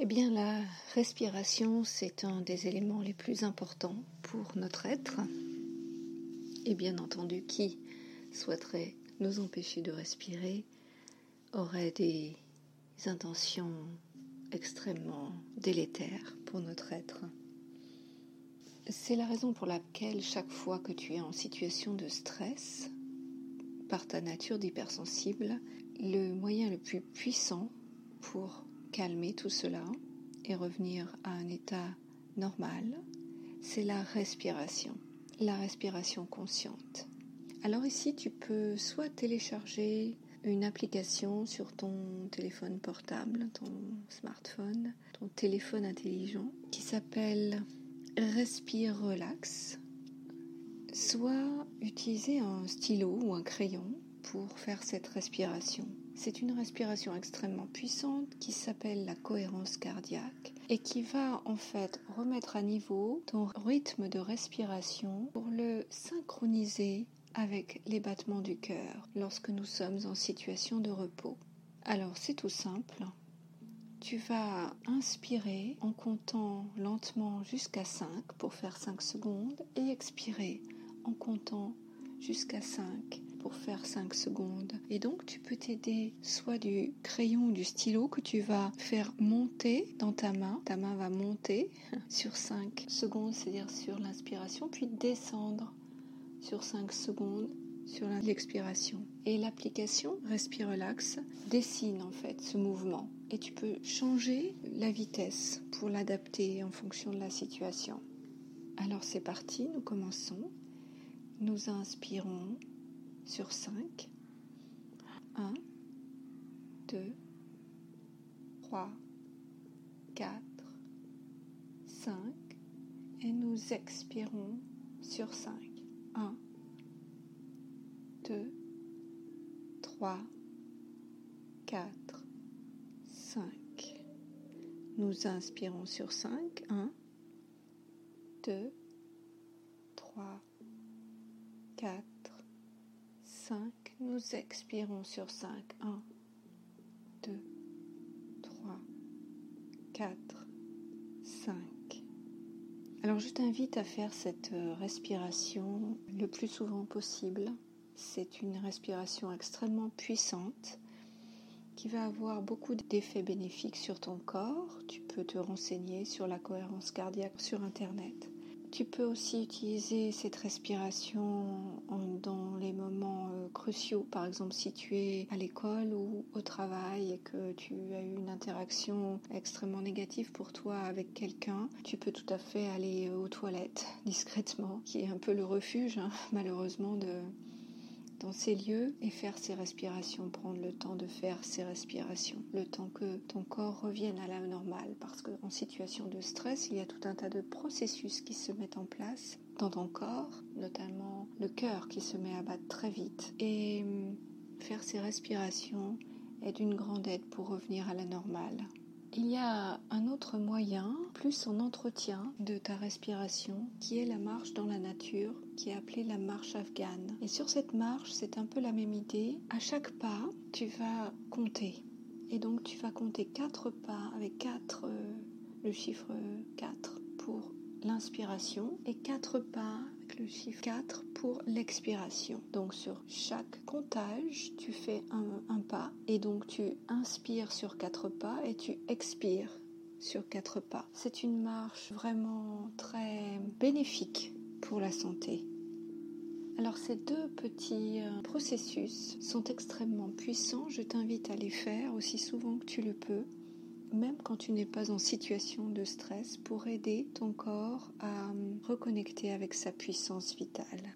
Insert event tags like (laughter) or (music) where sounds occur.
Eh bien, la respiration, c'est un des éléments les plus importants pour notre être. Et bien entendu, qui souhaiterait nous empêcher de respirer aurait des intentions extrêmement délétères pour notre être. C'est la raison pour laquelle chaque fois que tu es en situation de stress, par ta nature d'hypersensible, le moyen le plus puissant pour calmer tout cela et revenir à un état normal, c'est la respiration, la respiration consciente. Alors ici, tu peux soit télécharger une application sur ton téléphone portable, ton smartphone, ton téléphone intelligent, qui s'appelle Respire Relax, soit utiliser un stylo ou un crayon pour faire cette respiration. C'est une respiration extrêmement puissante qui s'appelle la cohérence cardiaque et qui va en fait remettre à niveau ton rythme de respiration pour le synchroniser avec les battements du cœur lorsque nous sommes en situation de repos. Alors c'est tout simple. Tu vas inspirer en comptant lentement jusqu'à 5 pour faire 5 secondes et expirer en comptant jusqu'à 5 pour faire 5 secondes. Et donc tu peux t'aider soit du crayon ou du stylo que tu vas faire monter dans ta main. Ta main va monter (laughs) sur 5 secondes, c'est-à-dire sur l'inspiration, puis descendre sur 5 secondes sur l'expiration. Et l'application Respire Relax dessine en fait ce mouvement. Et tu peux changer la vitesse pour l'adapter en fonction de la situation. Alors c'est parti, nous commençons. Nous inspirons sur 5. 1, 2, 3, 4, 5. Et nous expirons sur 5. 1, 2, 3, 4, 5. Nous inspirons sur 5. 1, 2, 3, 4, 5. Nous expirons sur 5. 1, 2, 3, 4, 5. Alors je t'invite à faire cette euh, respiration le plus souvent possible. C'est une respiration extrêmement puissante qui va avoir beaucoup d'effets bénéfiques sur ton corps. Tu peux te renseigner sur la cohérence cardiaque sur Internet. Tu peux aussi utiliser cette respiration dans les moments euh, cruciaux, par exemple si tu es à l'école ou au travail et que tu as eu une interaction extrêmement négative pour toi avec quelqu'un, tu peux tout à fait aller aux toilettes (laughs) discrètement, qui est un peu le refuge hein, malheureusement de, dans ces lieux et faire ces respirations, prendre le temps de faire ces respirations, le temps que ton corps revienne à la normale, parce qu'en situation de stress, il y a tout un tas de processus qui se mettent en place dans ton corps, notamment le cœur qui se met à battre très vite. Et hum, faire ces respirations est d'une grande aide pour revenir à la normale. Il y a un autre moyen, plus en entretien de ta respiration, qui est la marche dans la nature, qui est appelée la marche afghane. Et sur cette marche, c'est un peu la même idée. À chaque pas, tu vas compter. Et donc tu vas compter quatre pas avec quatre, euh, le chiffre 4 pour l'inspiration et quatre pas le chiffre 4 pour l'expiration. Donc sur chaque comptage, tu fais un, pas et donc tu inspires sur quatre pas et tu expires sur quatre pas. C'est une marche vraiment très bénéfique pour la santé. Alors ces deux petits euh, processus sont extrêmement puissants, je t'invite à les faire aussi souvent que tu le peux même quand tu n'es pas en situation de stress, pour aider ton corps à reconnecter avec sa puissance vitale.